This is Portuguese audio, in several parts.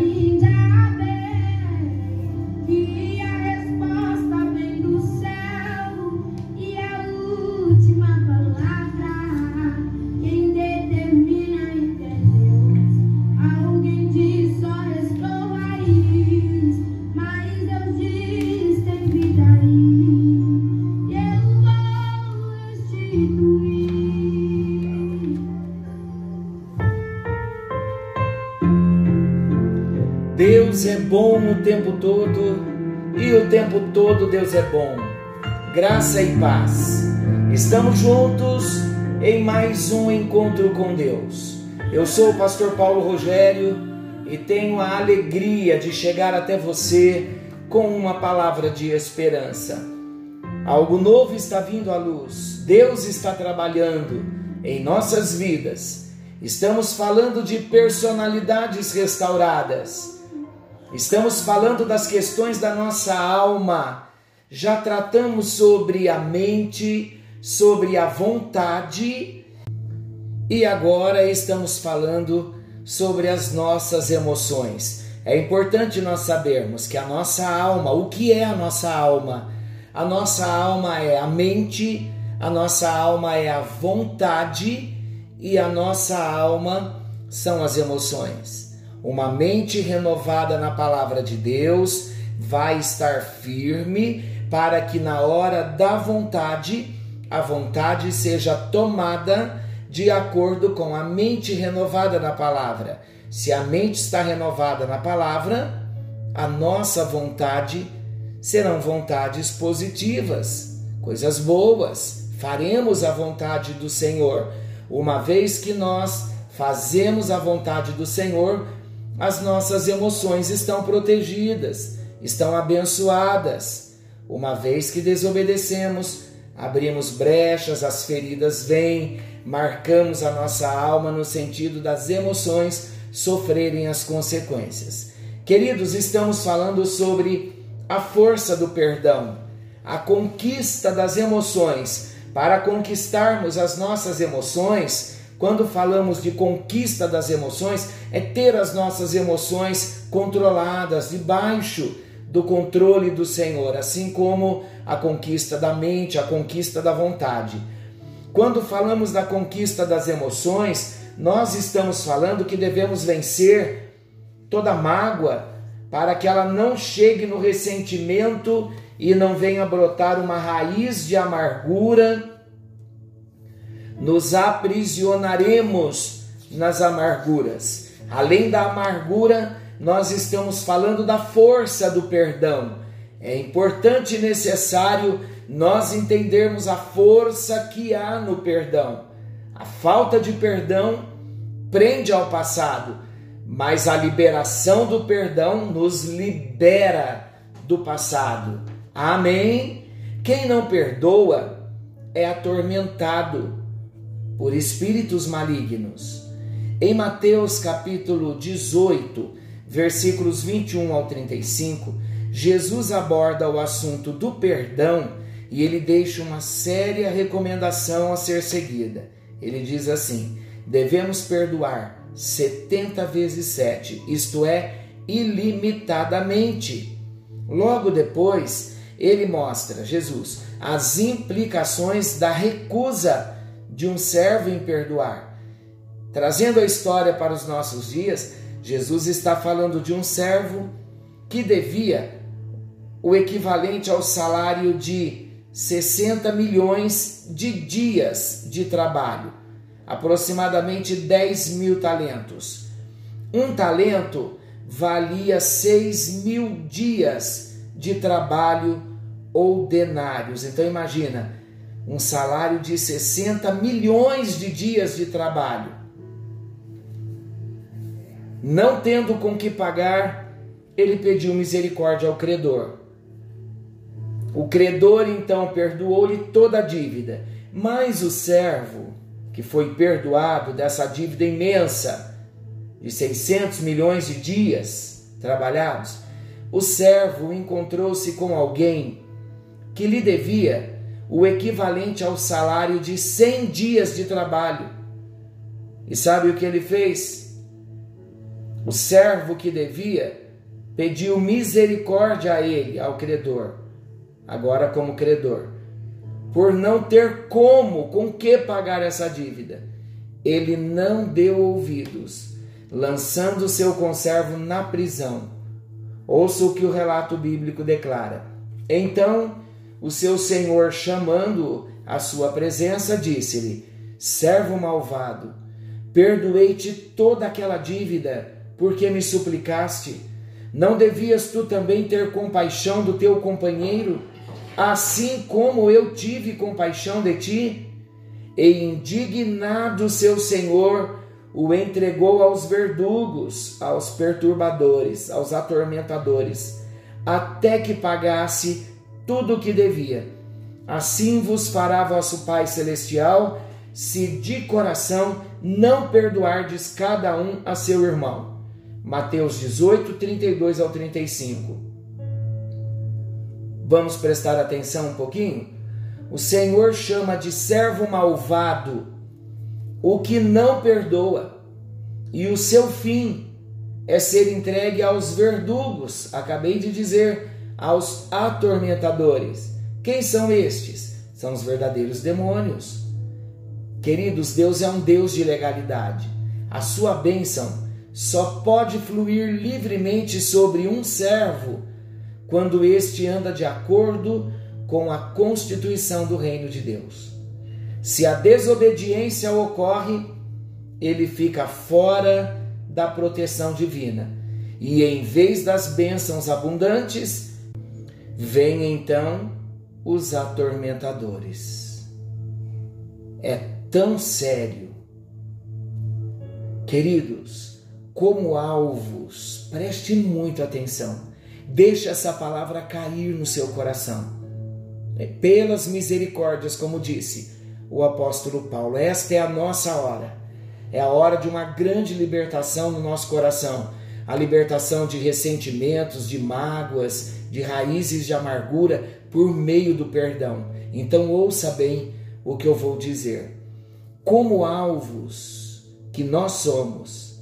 you. Deus é bom o tempo todo e o tempo todo Deus é bom. Graça e paz. Estamos juntos em mais um encontro com Deus. Eu sou o pastor Paulo Rogério e tenho a alegria de chegar até você com uma palavra de esperança. Algo novo está vindo à luz. Deus está trabalhando em nossas vidas. Estamos falando de personalidades restauradas Estamos falando das questões da nossa alma. Já tratamos sobre a mente, sobre a vontade e agora estamos falando sobre as nossas emoções. É importante nós sabermos que a nossa alma, o que é a nossa alma? A nossa alma é a mente, a nossa alma é a vontade e a nossa alma são as emoções. Uma mente renovada na palavra de Deus vai estar firme para que na hora da vontade, a vontade seja tomada de acordo com a mente renovada na palavra. Se a mente está renovada na palavra, a nossa vontade serão vontades positivas, coisas boas. Faremos a vontade do Senhor. Uma vez que nós fazemos a vontade do Senhor, as nossas emoções estão protegidas, estão abençoadas. Uma vez que desobedecemos, abrimos brechas, as feridas vêm, marcamos a nossa alma no sentido das emoções sofrerem as consequências. Queridos, estamos falando sobre a força do perdão, a conquista das emoções. Para conquistarmos as nossas emoções, quando falamos de conquista das emoções, é ter as nossas emoções controladas, debaixo do controle do Senhor, assim como a conquista da mente, a conquista da vontade. Quando falamos da conquista das emoções, nós estamos falando que devemos vencer toda mágoa para que ela não chegue no ressentimento e não venha brotar uma raiz de amargura nos aprisionaremos nas amarguras. Além da amargura, nós estamos falando da força do perdão. É importante e necessário nós entendermos a força que há no perdão. A falta de perdão prende ao passado, mas a liberação do perdão nos libera do passado. Amém? Quem não perdoa é atormentado por espíritos malignos. Em Mateus capítulo 18, versículos 21 ao 35, Jesus aborda o assunto do perdão e ele deixa uma séria recomendação a ser seguida. Ele diz assim: devemos perdoar 70 vezes 7, isto é, ilimitadamente. Logo depois, ele mostra, Jesus, as implicações da recusa de um servo em perdoar. Trazendo a história para os nossos dias, Jesus está falando de um servo que devia o equivalente ao salário de 60 milhões de dias de trabalho, aproximadamente 10 mil talentos. Um talento valia 6 mil dias de trabalho ou denários. Então imagina, um salário de 60 milhões de dias de trabalho. Não tendo com que pagar, ele pediu misericórdia ao credor. O credor então perdoou-lhe toda a dívida, mas o servo, que foi perdoado dessa dívida imensa de 600 milhões de dias trabalhados, o servo encontrou-se com alguém que lhe devia o equivalente ao salário de 100 dias de trabalho. E sabe o que ele fez? O servo que devia pediu misericórdia a ele, ao credor, agora como credor, por não ter como, com que pagar essa dívida. Ele não deu ouvidos, lançando seu conservo na prisão. Ouça o que o relato bíblico declara. Então, o seu senhor, chamando-o à sua presença, disse-lhe: Servo malvado, perdoei-te toda aquela dívida, porque me suplicaste. Não devias tu também ter compaixão do teu companheiro, assim como eu tive compaixão de ti? E indignado seu senhor, o entregou aos verdugos, aos perturbadores, aos atormentadores, até que pagasse tudo o que devia. Assim vos fará vosso Pai Celestial, se de coração não perdoardes cada um a seu irmão. Mateus 18, 32 ao 35. Vamos prestar atenção um pouquinho? O Senhor chama de servo malvado o que não perdoa, e o seu fim é ser entregue aos verdugos, acabei de dizer, aos atormentadores. Quem são estes? São os verdadeiros demônios. Queridos, Deus é um Deus de legalidade. A sua bênção só pode fluir livremente sobre um servo quando este anda de acordo com a constituição do reino de Deus. Se a desobediência ocorre, ele fica fora da proteção divina. E em vez das bênçãos abundantes, vêm então os atormentadores. É tão sério. Queridos, como alvos, preste muita atenção. Deixe essa palavra cair no seu coração. É, pelas misericórdias, como disse, o apóstolo Paulo. Esta é a nossa hora. É a hora de uma grande libertação no nosso coração. A libertação de ressentimentos, de mágoas, de raízes de amargura por meio do perdão. Então ouça bem o que eu vou dizer. Como alvos que nós somos,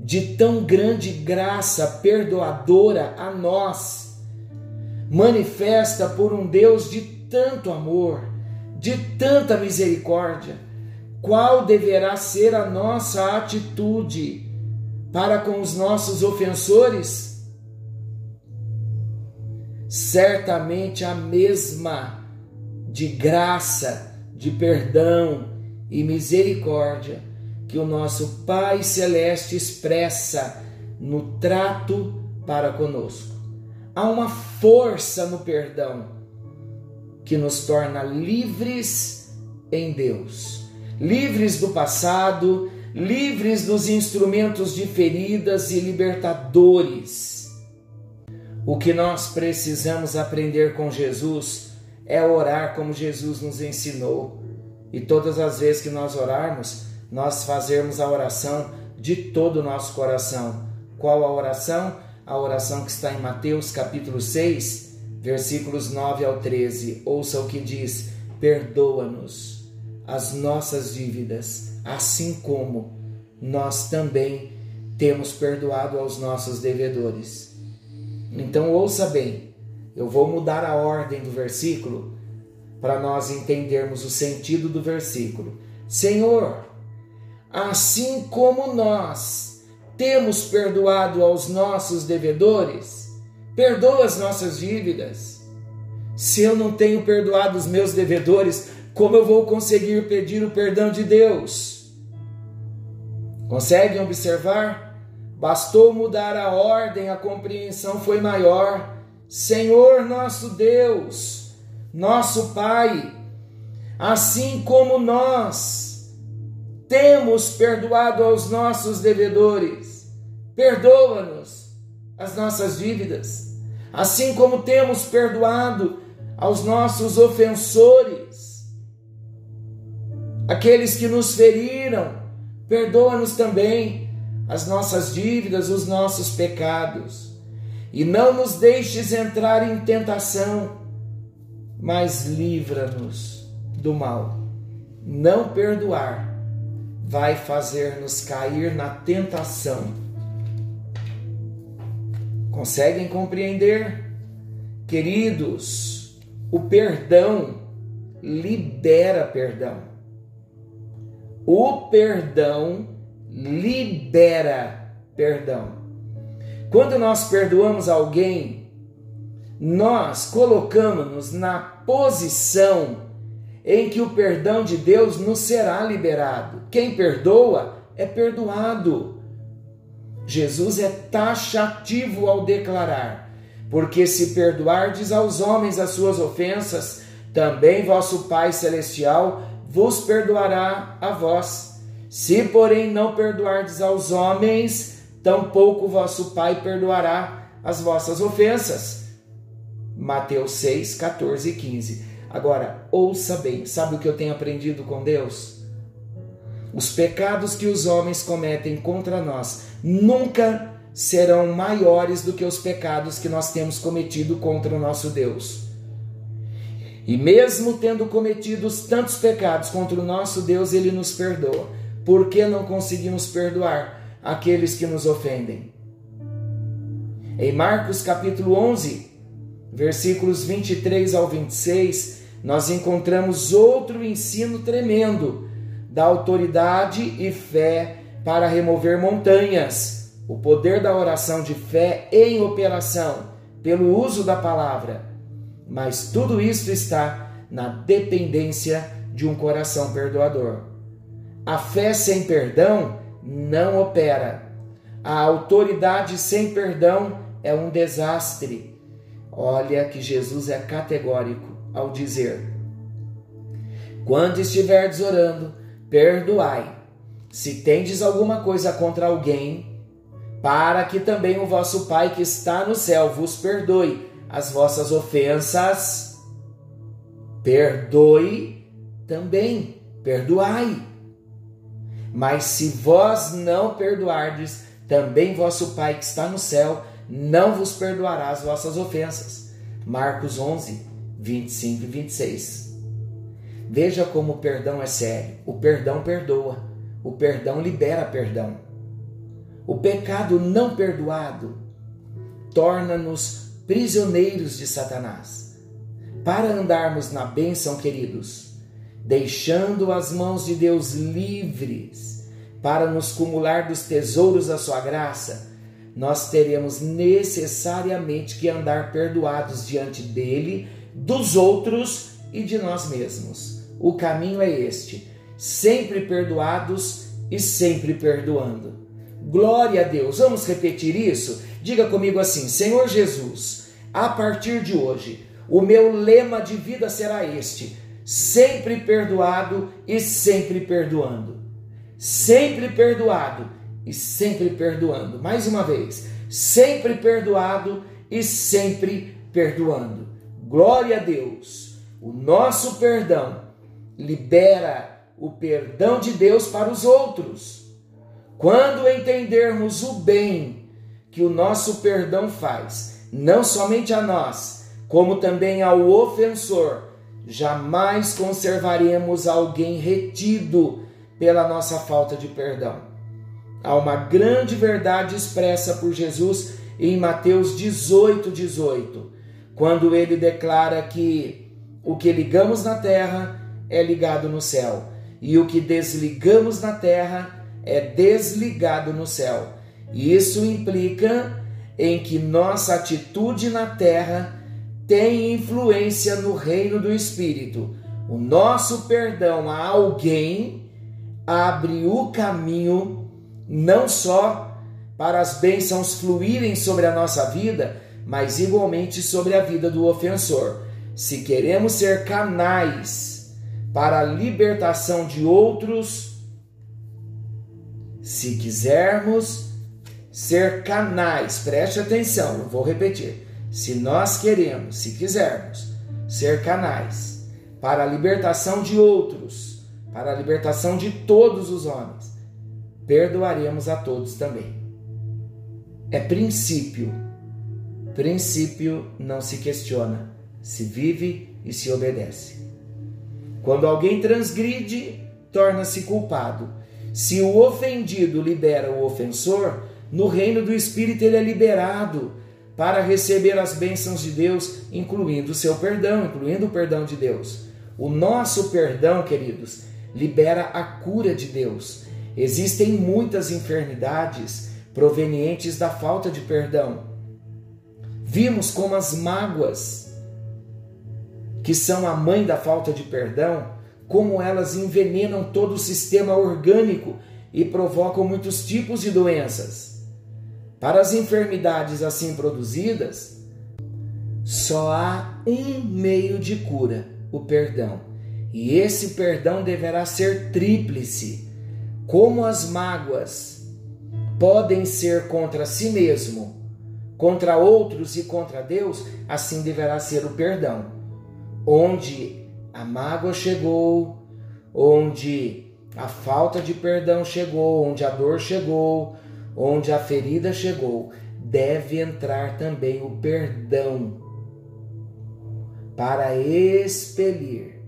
de tão grande graça perdoadora a nós, manifesta por um Deus de tanto amor, de tanta misericórdia, qual deverá ser a nossa atitude para com os nossos ofensores? Certamente a mesma de graça, de perdão e misericórdia que o nosso Pai Celeste expressa no trato para conosco. Há uma força no perdão que nos torna livres em Deus, livres do passado, livres dos instrumentos de feridas e libertadores. O que nós precisamos aprender com Jesus é orar como Jesus nos ensinou. E todas as vezes que nós orarmos, nós fazermos a oração de todo o nosso coração. Qual a oração? A oração que está em Mateus capítulo 6, versículos 9 ao 13. Ouça o que diz: Perdoa-nos as nossas dívidas, assim como nós também temos perdoado aos nossos devedores. Então ouça bem, eu vou mudar a ordem do versículo para nós entendermos o sentido do versículo. Senhor, assim como nós temos perdoado aos nossos devedores, Perdoa as nossas dívidas. Se eu não tenho perdoado os meus devedores, como eu vou conseguir pedir o perdão de Deus? Conseguem observar? Bastou mudar a ordem, a compreensão foi maior. Senhor nosso Deus, nosso Pai, assim como nós temos perdoado aos nossos devedores, perdoa-nos as nossas dívidas, assim como temos perdoado aos nossos ofensores, aqueles que nos feriram, perdoa-nos também as nossas dívidas, os nossos pecados, e não nos deixes entrar em tentação, mas livra-nos do mal. Não perdoar vai fazer-nos cair na tentação Conseguem compreender? Queridos, o perdão libera perdão. O perdão libera perdão. Quando nós perdoamos alguém, nós colocamos-nos na posição em que o perdão de Deus nos será liberado. Quem perdoa é perdoado. Jesus é taxativo ao declarar: Porque se perdoardes aos homens as suas ofensas, também vosso Pai Celestial vos perdoará a vós. Se, porém, não perdoardes aos homens, tampouco vosso Pai perdoará as vossas ofensas. Mateus 6, 14 e 15. Agora, ouça bem, sabe o que eu tenho aprendido com Deus? Os pecados que os homens cometem contra nós nunca serão maiores do que os pecados que nós temos cometido contra o nosso Deus. E mesmo tendo cometido tantos pecados contra o nosso Deus, ele nos perdoa. Por que não conseguimos perdoar aqueles que nos ofendem? Em Marcos capítulo 11, versículos 23 ao 26, nós encontramos outro ensino tremendo da autoridade e fé para remover montanhas, o poder da oração de fé em operação pelo uso da palavra. Mas tudo isso está na dependência de um coração perdoador. A fé sem perdão não opera. A autoridade sem perdão é um desastre. Olha que Jesus é categórico ao dizer: Quando estiverdes orando, perdoai, se tendes alguma coisa contra alguém, para que também o vosso Pai que está no céu vos perdoe as vossas ofensas. Perdoe também, perdoai. Mas se vós não perdoardes, também vosso Pai que está no céu não vos perdoará as vossas ofensas. Marcos 11, 25 e 26. Veja como o perdão é sério. O perdão perdoa. O perdão libera perdão. O pecado não perdoado torna-nos prisioneiros de Satanás. Para andarmos na bênção, queridos, deixando as mãos de Deus livres para nos cumular dos tesouros da sua graça, nós teremos necessariamente que andar perdoados diante dele dos outros e de nós mesmos. O caminho é este: sempre perdoados e sempre perdoando. Glória a Deus. Vamos repetir isso? Diga comigo assim: Senhor Jesus, a partir de hoje, o meu lema de vida será este: sempre perdoado e sempre perdoando. Sempre perdoado e sempre perdoando. Mais uma vez, sempre perdoado e sempre perdoando. Glória a Deus. O nosso perdão libera o perdão de Deus para os outros. Quando entendermos o bem que o nosso perdão faz, não somente a nós, como também ao ofensor, jamais conservaremos alguém retido pela nossa falta de perdão. Há uma grande verdade expressa por Jesus em Mateus 18, 18 quando ele declara que o que ligamos na terra é ligado no céu e o que desligamos na terra é desligado no céu. Isso implica em que nossa atitude na terra tem influência no reino do Espírito. O nosso perdão a alguém abre o caminho não só para as bênçãos fluírem sobre a nossa vida, mas igualmente sobre a vida do ofensor. Se queremos ser canais para a libertação de outros, se quisermos ser canais, preste atenção, eu vou repetir. Se nós queremos, se quisermos ser canais para a libertação de outros, para a libertação de todos os homens, perdoaremos a todos também. É princípio Princípio não se questiona, se vive e se obedece. Quando alguém transgride, torna-se culpado. Se o ofendido libera o ofensor, no reino do Espírito ele é liberado, para receber as bênçãos de Deus, incluindo o seu perdão, incluindo o perdão de Deus. O nosso perdão, queridos, libera a cura de Deus. Existem muitas enfermidades provenientes da falta de perdão. Vimos como as mágoas, que são a mãe da falta de perdão, como elas envenenam todo o sistema orgânico e provocam muitos tipos de doenças. Para as enfermidades assim produzidas, só há um meio de cura: o perdão. E esse perdão deverá ser tríplice, como as mágoas podem ser contra si mesmo, contra outros e contra Deus, assim deverá ser o perdão. Onde a mágoa chegou, onde a falta de perdão chegou, onde a dor chegou, onde a ferida chegou, deve entrar também o perdão para expelir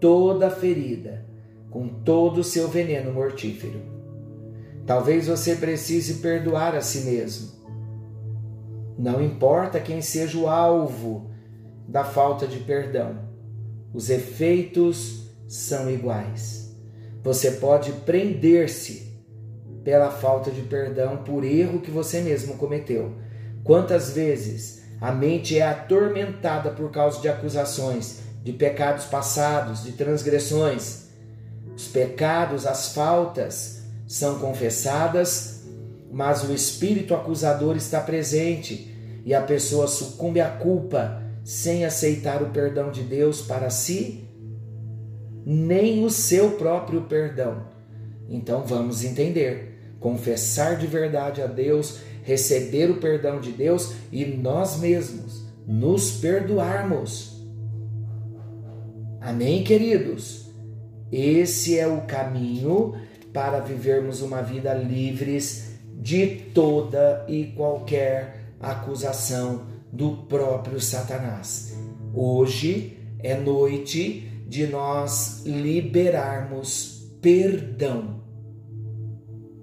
toda a ferida com todo o seu veneno mortífero. Talvez você precise perdoar a si mesmo. Não importa quem seja o alvo da falta de perdão, os efeitos são iguais. Você pode prender-se pela falta de perdão por erro que você mesmo cometeu. Quantas vezes a mente é atormentada por causa de acusações, de pecados passados, de transgressões? Os pecados, as faltas são confessadas, mas o espírito acusador está presente e a pessoa sucumbe à culpa sem aceitar o perdão de Deus para si nem o seu próprio perdão. Então vamos entender, confessar de verdade a Deus, receber o perdão de Deus e nós mesmos nos perdoarmos. Amém, queridos? Esse é o caminho para vivermos uma vida livres de toda e qualquer acusação do próprio Satanás. Hoje é noite de nós liberarmos perdão,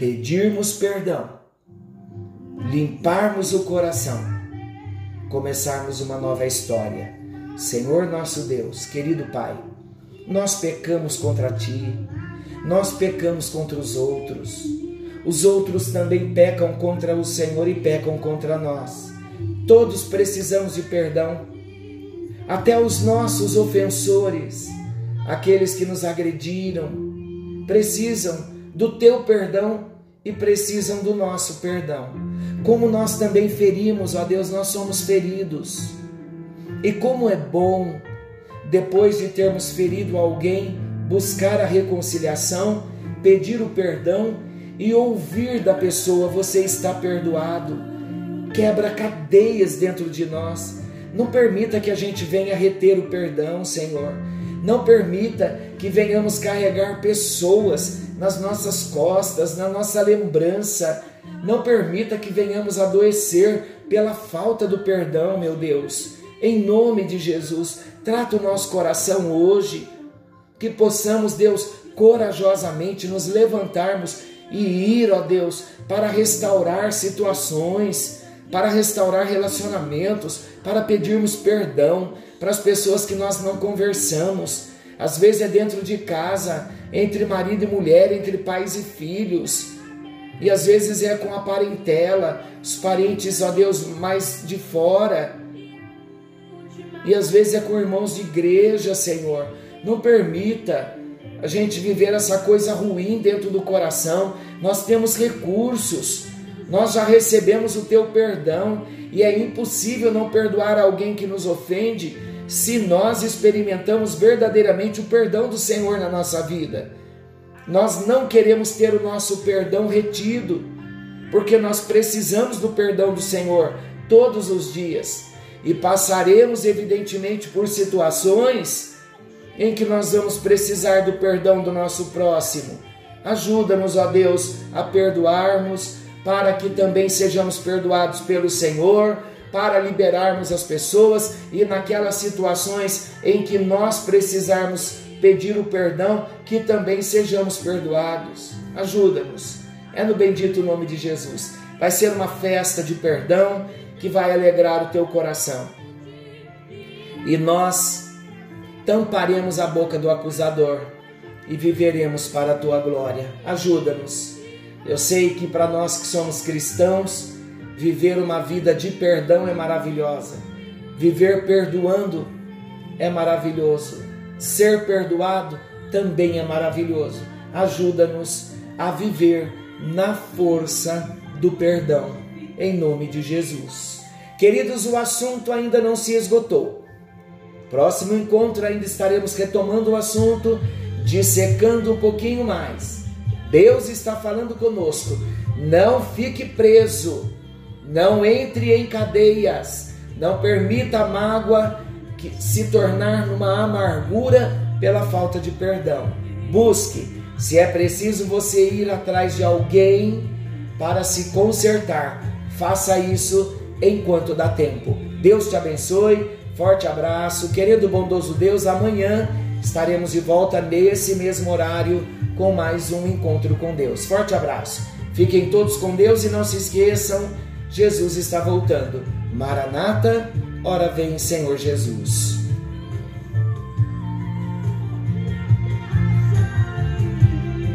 pedirmos perdão, limparmos o coração, começarmos uma nova história. Senhor nosso Deus, querido Pai, nós pecamos contra Ti, nós pecamos contra os outros, os outros também pecam contra o Senhor e pecam contra nós. Todos precisamos de perdão até os nossos ofensores, aqueles que nos agrediram, precisam do teu perdão e precisam do nosso perdão. Como nós também ferimos, ó Deus, nós somos feridos. E como é bom, depois de termos ferido alguém, buscar a reconciliação, pedir o perdão e ouvir da pessoa: você está perdoado. Quebra cadeias dentro de nós não permita que a gente venha reter o perdão, Senhor. Não permita que venhamos carregar pessoas nas nossas costas, na nossa lembrança. Não permita que venhamos adoecer pela falta do perdão, meu Deus. Em nome de Jesus, trata o nosso coração hoje, que possamos, Deus, corajosamente nos levantarmos e ir, ó Deus, para restaurar situações para restaurar relacionamentos, para pedirmos perdão para as pessoas que nós não conversamos. Às vezes é dentro de casa, entre marido e mulher, entre pais e filhos. E às vezes é com a parentela, os parentes, ó Deus, mais de fora. E às vezes é com irmãos de igreja, Senhor. Não permita a gente viver essa coisa ruim dentro do coração. Nós temos recursos nós já recebemos o teu perdão e é impossível não perdoar alguém que nos ofende se nós experimentamos verdadeiramente o perdão do Senhor na nossa vida. Nós não queremos ter o nosso perdão retido, porque nós precisamos do perdão do Senhor todos os dias e passaremos, evidentemente, por situações em que nós vamos precisar do perdão do nosso próximo. Ajuda-nos, ó Deus, a perdoarmos para que também sejamos perdoados pelo Senhor, para liberarmos as pessoas e naquelas situações em que nós precisarmos pedir o perdão, que também sejamos perdoados. Ajuda-nos. É no bendito nome de Jesus. vai ser uma festa de perdão que vai alegrar o teu coração. E nós tamparemos a boca do acusador e viveremos para a tua glória. Ajuda-nos. Eu sei que para nós que somos cristãos, viver uma vida de perdão é maravilhosa. Viver perdoando é maravilhoso. Ser perdoado também é maravilhoso. Ajuda-nos a viver na força do perdão, em nome de Jesus. Queridos, o assunto ainda não se esgotou. Próximo encontro ainda estaremos retomando o assunto, dissecando um pouquinho mais. Deus está falando conosco. Não fique preso, não entre em cadeias, não permita a mágoa se tornar numa amargura pela falta de perdão. Busque, se é preciso você ir atrás de alguém para se consertar. Faça isso enquanto dá tempo. Deus te abençoe. Forte abraço. Querido bondoso Deus, amanhã estaremos de volta nesse mesmo horário com mais um encontro com Deus. Forte abraço. Fiquem todos com Deus e não se esqueçam, Jesus está voltando. Maranata, ora vem Senhor Jesus.